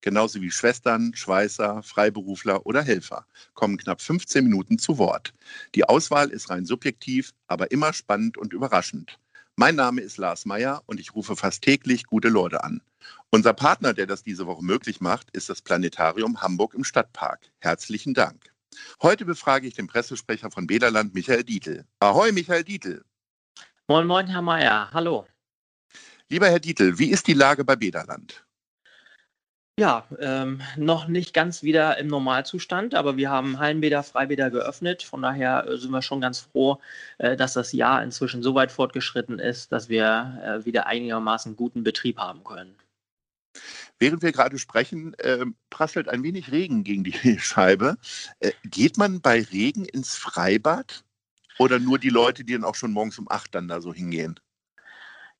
genauso wie Schwestern, Schweißer, Freiberufler oder Helfer, kommen knapp 15 Minuten zu Wort. Die Auswahl ist rein subjektiv, aber immer spannend und überraschend. Mein Name ist Lars Meyer und ich rufe fast täglich gute Leute an. Unser Partner, der das diese Woche möglich macht, ist das Planetarium Hamburg im Stadtpark. Herzlichen Dank. Heute befrage ich den Pressesprecher von Bederland, Michael Dietl. Ahoi, Michael Dietl. Moin, moin, Herr Meyer. Hallo. Lieber Herr Dietl, wie ist die Lage bei Bederland? Ja, ähm, noch nicht ganz wieder im Normalzustand, aber wir haben Hallenbäder, Freibäder geöffnet. Von daher äh, sind wir schon ganz froh, äh, dass das Jahr inzwischen so weit fortgeschritten ist, dass wir äh, wieder einigermaßen guten Betrieb haben können. Während wir gerade sprechen, äh, prasselt ein wenig Regen gegen die Scheibe. Äh, geht man bei Regen ins Freibad oder nur die Leute, die dann auch schon morgens um acht dann da so hingehen?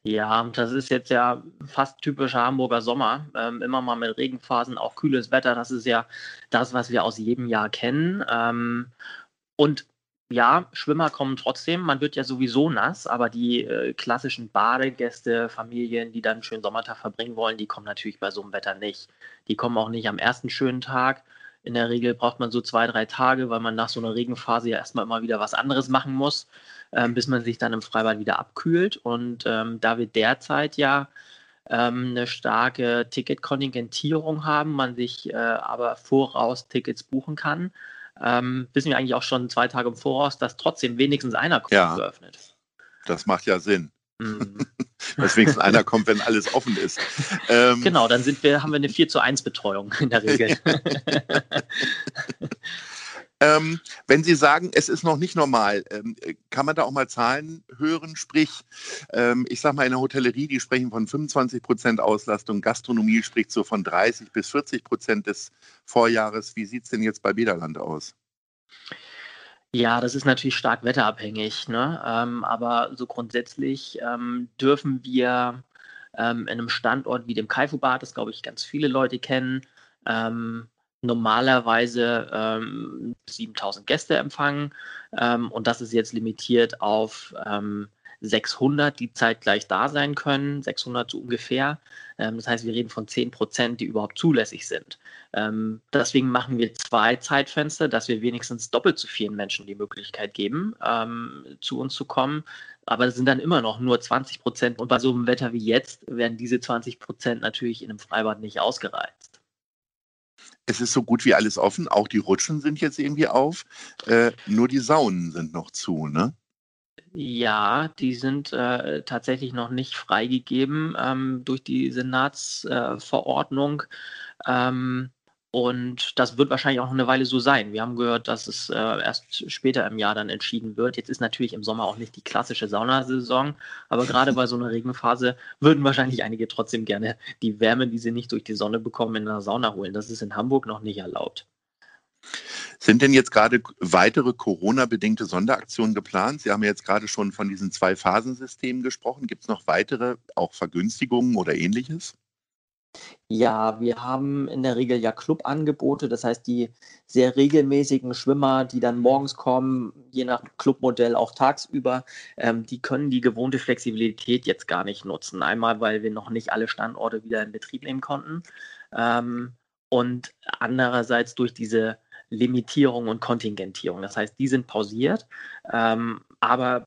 Ja, das ist jetzt ja fast typischer Hamburger Sommer. Ähm, immer mal mit Regenphasen, auch kühles Wetter. Das ist ja das, was wir aus jedem Jahr kennen. Ähm, und ja, Schwimmer kommen trotzdem. Man wird ja sowieso nass, aber die äh, klassischen Badegäste, Familien, die dann einen schönen Sommertag verbringen wollen, die kommen natürlich bei so einem Wetter nicht. Die kommen auch nicht am ersten schönen Tag. In der Regel braucht man so zwei, drei Tage, weil man nach so einer Regenphase ja erstmal immer wieder was anderes machen muss ähm, bis man sich dann im Freibad wieder abkühlt. Und ähm, da wir derzeit ja ähm, eine starke Ticketkontingentierung haben, man sich äh, aber voraus Tickets buchen kann, ähm, wissen wir eigentlich auch schon zwei Tage im Voraus, dass trotzdem wenigstens einer ja, geöffnet. Das macht ja Sinn. Mhm. dass wenigstens einer kommt, wenn alles offen ist. Ähm, genau, dann sind wir, haben wir eine 4 zu 1 Betreuung in der Regel. Ähm, wenn Sie sagen, es ist noch nicht normal, ähm, kann man da auch mal Zahlen hören? Sprich, ähm, ich sage mal in der Hotellerie, die sprechen von 25 Prozent Auslastung, Gastronomie spricht so von 30 bis 40 Prozent des Vorjahres. Wie sieht es denn jetzt bei Bederland aus? Ja, das ist natürlich stark wetterabhängig, ne? Ähm, aber so grundsätzlich ähm, dürfen wir ähm, in einem Standort wie dem Kaifu-Bad, das glaube ich ganz viele Leute kennen, normalerweise ähm, 7000 Gäste empfangen ähm, und das ist jetzt limitiert auf ähm, 600, die zeitgleich da sein können, 600 so ungefähr. Ähm, das heißt, wir reden von 10 Prozent, die überhaupt zulässig sind. Ähm, deswegen machen wir zwei Zeitfenster, dass wir wenigstens doppelt so vielen Menschen die Möglichkeit geben, ähm, zu uns zu kommen. Aber das sind dann immer noch nur 20 Prozent. Und bei so einem Wetter wie jetzt werden diese 20 Prozent natürlich in einem Freibad nicht ausgereizt es ist so gut wie alles offen. Auch die Rutschen sind jetzt irgendwie auf. Äh, nur die Saunen sind noch zu, ne? Ja, die sind äh, tatsächlich noch nicht freigegeben ähm, durch die Senatsverordnung. Äh, ähm, und das wird wahrscheinlich auch noch eine Weile so sein. Wir haben gehört, dass es äh, erst später im Jahr dann entschieden wird. Jetzt ist natürlich im Sommer auch nicht die klassische Saunasaison, aber gerade bei so einer Regenphase würden wahrscheinlich einige trotzdem gerne die Wärme, die sie nicht durch die Sonne bekommen, in einer Sauna holen. Das ist in Hamburg noch nicht erlaubt. Sind denn jetzt gerade weitere Corona-bedingte Sonderaktionen geplant? Sie haben ja jetzt gerade schon von diesen zwei Phasensystemen gesprochen. Gibt es noch weitere, auch Vergünstigungen oder ähnliches? Ja, wir haben in der Regel ja Clubangebote, das heißt die sehr regelmäßigen Schwimmer, die dann morgens kommen, je nach Clubmodell auch tagsüber, ähm, die können die gewohnte Flexibilität jetzt gar nicht nutzen. Einmal, weil wir noch nicht alle Standorte wieder in Betrieb nehmen konnten ähm, und andererseits durch diese Limitierung und Kontingentierung. Das heißt, die sind pausiert, ähm, aber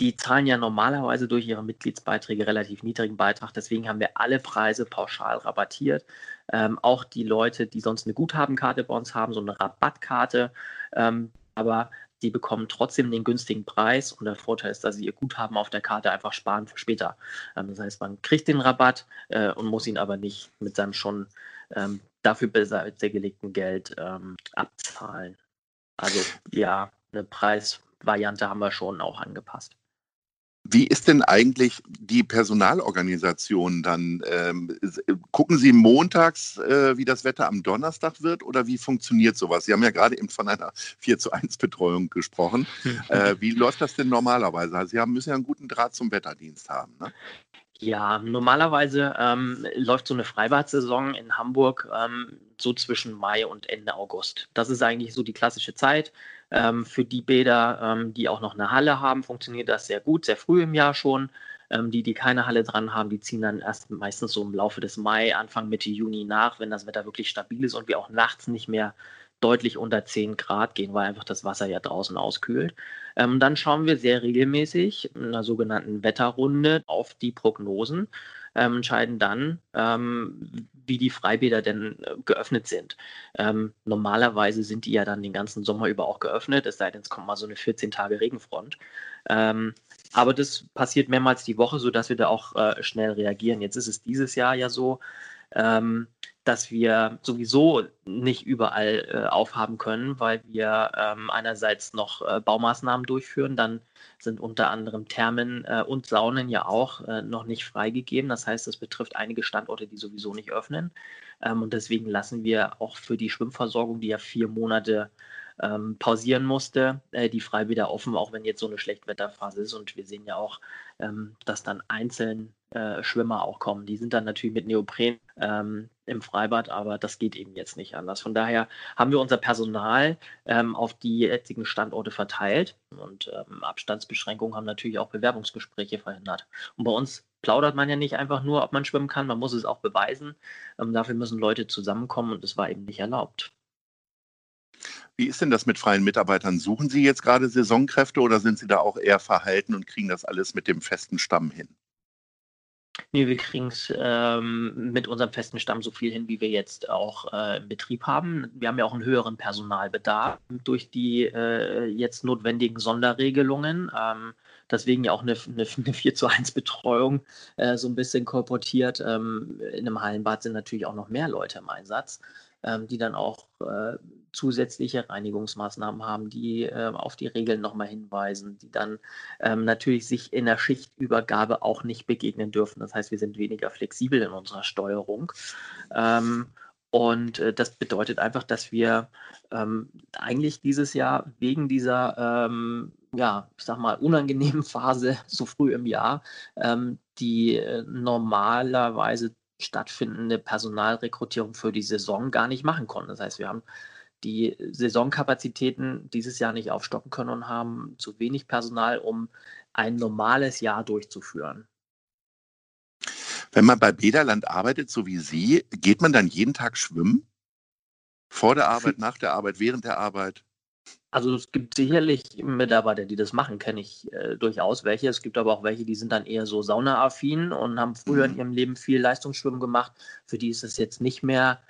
die zahlen ja normalerweise durch ihre Mitgliedsbeiträge relativ niedrigen Beitrag. Deswegen haben wir alle Preise pauschal rabattiert. Ähm, auch die Leute, die sonst eine Guthabenkarte bei uns haben, so eine Rabattkarte. Ähm, aber die bekommen trotzdem den günstigen Preis und der Vorteil ist, dass sie ihr Guthaben auf der Karte einfach sparen für später. Ähm, das heißt, man kriegt den Rabatt äh, und muss ihn aber nicht mit seinem schon ähm, dafür beiseite gelegten Geld ähm, abzahlen. Also ja, eine Preisvariante haben wir schon auch angepasst. Wie ist denn eigentlich die Personalorganisation dann? Ähm, gucken Sie montags, äh, wie das Wetter am Donnerstag wird oder wie funktioniert sowas? Sie haben ja gerade eben von einer 4 zu 1 Betreuung gesprochen. äh, wie läuft das denn normalerweise? Also Sie haben, müssen ja einen guten Draht zum Wetterdienst haben. Ne? Ja, normalerweise ähm, läuft so eine Freibad-Saison in Hamburg ähm, so zwischen Mai und Ende August. Das ist eigentlich so die klassische Zeit. Ähm, für die Bäder, ähm, die auch noch eine Halle haben, funktioniert das sehr gut, sehr früh im Jahr schon. Ähm, die, die keine Halle dran haben, die ziehen dann erst meistens so im Laufe des Mai, Anfang Mitte Juni nach, wenn das Wetter wirklich stabil ist und wir auch nachts nicht mehr deutlich unter 10 Grad gehen, weil einfach das Wasser ja draußen auskühlt. Ähm, dann schauen wir sehr regelmäßig in einer sogenannten Wetterrunde auf die Prognosen ähm, entscheiden dann, ähm, wie die Freibäder denn äh, geöffnet sind. Ähm, normalerweise sind die ja dann den ganzen Sommer über auch geöffnet, es sei denn, es kommt mal so eine 14 Tage Regenfront. Ähm, aber das passiert mehrmals die Woche, sodass wir da auch äh, schnell reagieren. Jetzt ist es dieses Jahr ja so, ähm, dass wir sowieso nicht überall äh, aufhaben können, weil wir ähm, einerseits noch äh, Baumaßnahmen durchführen, dann sind unter anderem Thermen äh, und Saunen ja auch äh, noch nicht freigegeben. Das heißt, das betrifft einige Standorte, die sowieso nicht öffnen. Ähm, und deswegen lassen wir auch für die Schwimmversorgung, die ja vier Monate ähm, pausieren musste, äh, die Freibäder offen, auch wenn jetzt so eine Schlechtwetterphase ist. Und wir sehen ja auch, ähm, dass dann einzeln äh, Schwimmer auch kommen. Die sind dann natürlich mit Neopren ähm, im Freibad, aber das geht eben jetzt nicht anders. Von daher haben wir unser Personal ähm, auf die jetzigen Standorte verteilt und ähm, Abstandsbeschränkungen haben natürlich auch Bewerbungsgespräche verhindert. Und bei uns plaudert man ja nicht einfach nur, ob man schwimmen kann, man muss es auch beweisen. Ähm, dafür müssen Leute zusammenkommen und es war eben nicht erlaubt. Wie ist denn das mit freien Mitarbeitern? Suchen Sie jetzt gerade Saisonkräfte oder sind Sie da auch eher verhalten und kriegen das alles mit dem festen Stamm hin? Nee, wir kriegen es ähm, mit unserem festen Stamm so viel hin, wie wir jetzt auch äh, im Betrieb haben. Wir haben ja auch einen höheren Personalbedarf durch die äh, jetzt notwendigen Sonderregelungen. Ähm, deswegen ja auch eine, eine, eine 4 zu 1 Betreuung äh, so ein bisschen kolportiert. Ähm, in einem Hallenbad sind natürlich auch noch mehr Leute im Einsatz ähm, die dann auch äh, zusätzliche Reinigungsmaßnahmen haben, die äh, auf die Regeln nochmal hinweisen, die dann ähm, natürlich sich in der Schichtübergabe auch nicht begegnen dürfen. Das heißt, wir sind weniger flexibel in unserer Steuerung. Ähm, und äh, das bedeutet einfach, dass wir ähm, eigentlich dieses Jahr wegen dieser, ähm, ja, ich sag mal, unangenehmen Phase so früh im Jahr, ähm, die äh, normalerweise stattfindende Personalrekrutierung für die Saison gar nicht machen konnten. Das heißt, wir haben die Saisonkapazitäten dieses Jahr nicht aufstocken können und haben zu wenig Personal, um ein normales Jahr durchzuführen. Wenn man bei Bederland arbeitet, so wie Sie, geht man dann jeden Tag schwimmen? Vor der Arbeit, nach der Arbeit, während der Arbeit? Also es gibt sicherlich Mitarbeiter, die das machen, kenne ich äh, durchaus welche. Es gibt aber auch welche, die sind dann eher so saunaaffin und haben früher in mhm. ihrem Leben viel Leistungsschwimmen gemacht. Für die ist es jetzt nicht mehr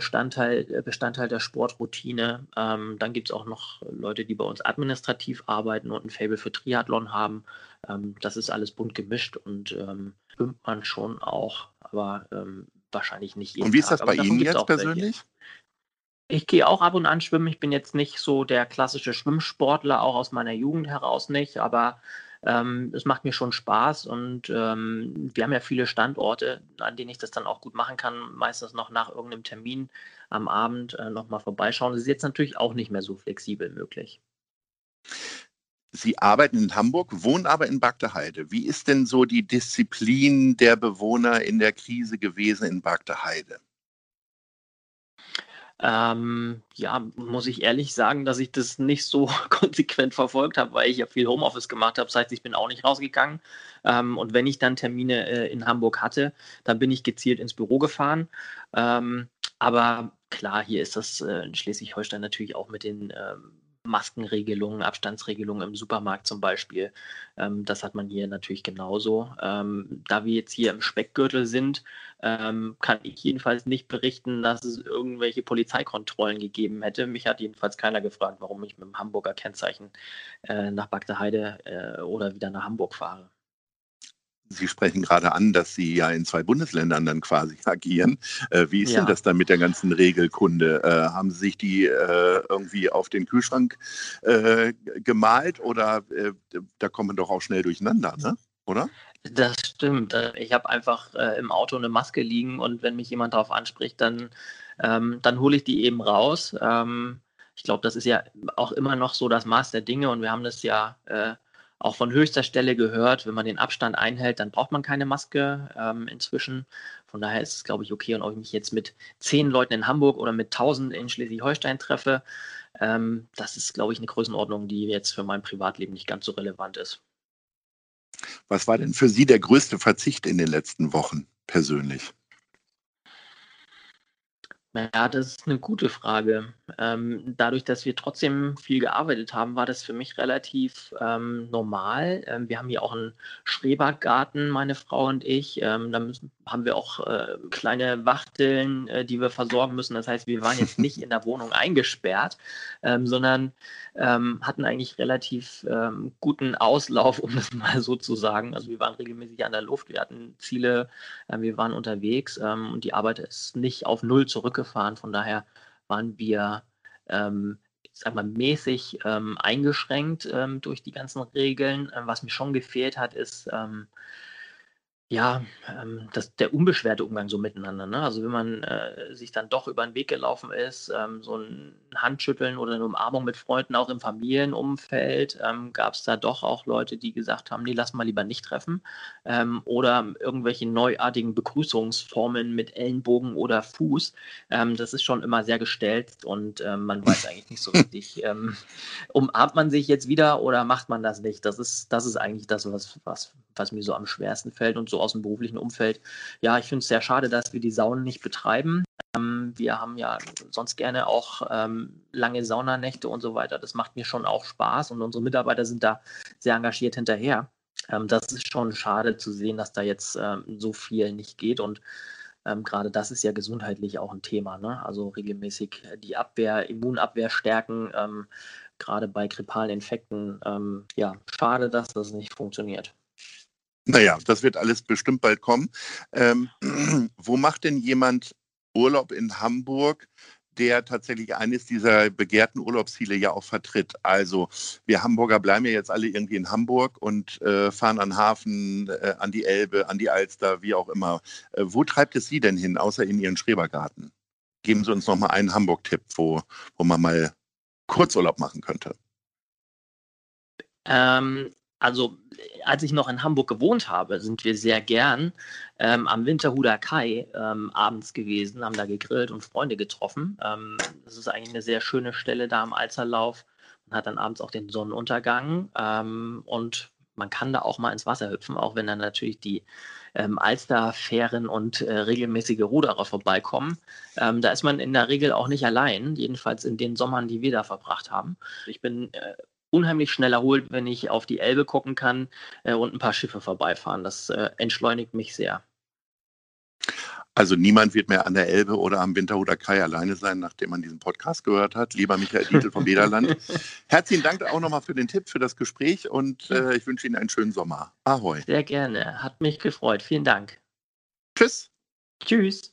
Standteil, äh, Bestandteil der Sportroutine. Ähm, dann gibt es auch noch Leute, die bei uns administrativ arbeiten und ein Fable für Triathlon haben. Ähm, das ist alles bunt gemischt und ähm, schwimmt man schon auch, aber ähm, wahrscheinlich nicht jeden Und wie ist das Tag. bei Ihnen jetzt persönlich? Welche. Ich gehe auch ab und an schwimmen. Ich bin jetzt nicht so der klassische Schwimmsportler, auch aus meiner Jugend heraus nicht, aber ähm, es macht mir schon Spaß und ähm, wir haben ja viele Standorte, an denen ich das dann auch gut machen kann. Meistens noch nach irgendeinem Termin am Abend äh, nochmal vorbeischauen. Das ist jetzt natürlich auch nicht mehr so flexibel möglich. Sie arbeiten in Hamburg, wohnen aber in Bagdeheide. Wie ist denn so die Disziplin der Bewohner in der Krise gewesen in Bagdeheide? Ähm, ja, muss ich ehrlich sagen, dass ich das nicht so konsequent verfolgt habe, weil ich ja viel Homeoffice gemacht habe. Das heißt, ich bin auch nicht rausgegangen. Ähm, und wenn ich dann Termine äh, in Hamburg hatte, dann bin ich gezielt ins Büro gefahren. Ähm, aber klar, hier ist das äh, in Schleswig-Holstein natürlich auch mit den ähm, Maskenregelungen, Abstandsregelungen im Supermarkt zum Beispiel. Ähm, das hat man hier natürlich genauso. Ähm, da wir jetzt hier im Speckgürtel sind, ähm, kann ich jedenfalls nicht berichten, dass es irgendwelche Polizeikontrollen gegeben hätte. Mich hat jedenfalls keiner gefragt, warum ich mit dem Hamburger Kennzeichen äh, nach Bagdeheide äh, oder wieder nach Hamburg fahre. Sie sprechen gerade an, dass Sie ja in zwei Bundesländern dann quasi agieren. Äh, wie ist ja. denn das dann mit der ganzen Regelkunde? Äh, haben Sie sich die äh, irgendwie auf den Kühlschrank äh, gemalt oder äh, da kommt man doch auch schnell durcheinander, ne? oder? Das stimmt. Äh, ich habe einfach im Auto eine Maske liegen und wenn mich jemand darauf anspricht, dann, ähm, dann hole ich die eben raus. Ähm, ich glaube, das ist ja auch immer noch so das Maß der Dinge und wir haben das ja auch von höchster Stelle gehört, wenn man den Abstand einhält, dann braucht man keine Maske ähm, inzwischen. Von daher ist es, glaube ich, okay. Und ob ich mich jetzt mit zehn Leuten in Hamburg oder mit tausend in Schleswig-Holstein treffe, ähm, das ist, glaube ich, eine Größenordnung, die jetzt für mein Privatleben nicht ganz so relevant ist. Was war denn für Sie der größte Verzicht in den letzten Wochen persönlich? Ja, das ist eine gute Frage. Ähm, dadurch, dass wir trotzdem viel gearbeitet haben, war das für mich relativ ähm, normal. Ähm, wir haben hier auch einen Schrebergarten, meine Frau und ich. Ähm, da müssen, haben wir auch äh, kleine Wachteln, äh, die wir versorgen müssen. Das heißt, wir waren jetzt nicht in der Wohnung eingesperrt, ähm, sondern ähm, hatten eigentlich relativ guten Auslauf, um das mal so zu sagen. Also wir waren regelmäßig an der Luft, wir hatten Ziele, äh, wir waren unterwegs und die Arbeit ist nicht auf Null zurückgekommen gefahren. Von daher waren wir, ähm, sag mal, mäßig ähm, eingeschränkt ähm, durch die ganzen Regeln. Ähm, was mir schon gefehlt hat, ist ähm, ja, ähm, das, der unbeschwerte Umgang so miteinander. Ne? Also wenn man äh, sich dann doch über den Weg gelaufen ist, ähm, so ein Handschütteln oder eine Umarmung mit Freunden, auch im Familienumfeld, ähm, gab es da doch auch Leute, die gesagt haben, nee, lass mal lieber nicht treffen. Ähm, oder irgendwelche neuartigen Begrüßungsformen mit Ellenbogen oder Fuß. Ähm, das ist schon immer sehr gestellt und ähm, man weiß eigentlich nicht so richtig, umarmt man sich jetzt wieder oder macht man das nicht? Das ist, das ist eigentlich das, was, was, was mir so am schwersten fällt und so aus dem beruflichen Umfeld. Ja, ich finde es sehr schade, dass wir die Saunen nicht betreiben. Ähm, wir haben ja sonst gerne auch ähm, lange Saunanächte und so weiter. Das macht mir schon auch Spaß und unsere Mitarbeiter sind da sehr engagiert hinterher. Ähm, das ist schon schade zu sehen, dass da jetzt ähm, so viel nicht geht und ähm, gerade das ist ja gesundheitlich auch ein Thema. Ne? Also regelmäßig die Abwehr, Immunabwehr stärken, ähm, gerade bei grippalen Infekten. ja, schade, dass das nicht funktioniert. Naja, das wird alles bestimmt bald kommen. Ähm, wo macht denn jemand Urlaub in Hamburg, der tatsächlich eines dieser begehrten Urlaubsziele ja auch vertritt? Also wir Hamburger bleiben ja jetzt alle irgendwie in Hamburg und äh, fahren an Hafen, äh, an die Elbe, an die Alster, wie auch immer. Äh, wo treibt es Sie denn hin, außer in Ihren Schrebergarten? Geben Sie uns noch mal einen Hamburg-Tipp, wo, wo man mal Kurzurlaub machen könnte. Ähm, also als ich noch in Hamburg gewohnt habe, sind wir sehr gern ähm, am Winterhuder Kai ähm, abends gewesen, haben da gegrillt und Freunde getroffen. Ähm, das ist eigentlich eine sehr schöne Stelle da am Alzerlauf. Man hat dann abends auch den Sonnenuntergang ähm, und man kann da auch mal ins Wasser hüpfen, auch wenn dann natürlich die ähm, Alsterfähren und äh, regelmäßige Ruderer vorbeikommen. Ähm, da ist man in der Regel auch nicht allein, jedenfalls in den Sommern, die wir da verbracht haben. Ich bin äh, unheimlich schnell erholt, wenn ich auf die Elbe gucken kann äh, und ein paar Schiffe vorbeifahren. Das äh, entschleunigt mich sehr. Also niemand wird mehr an der Elbe oder am Winterhuder Kai alleine sein, nachdem man diesen Podcast gehört hat. Lieber Michael Dietl vom Lederland. Herzlichen Dank auch nochmal für den Tipp, für das Gespräch und äh, ich wünsche Ihnen einen schönen Sommer. Ahoi. Sehr gerne. Hat mich gefreut. Vielen Dank. Tschüss. Tschüss.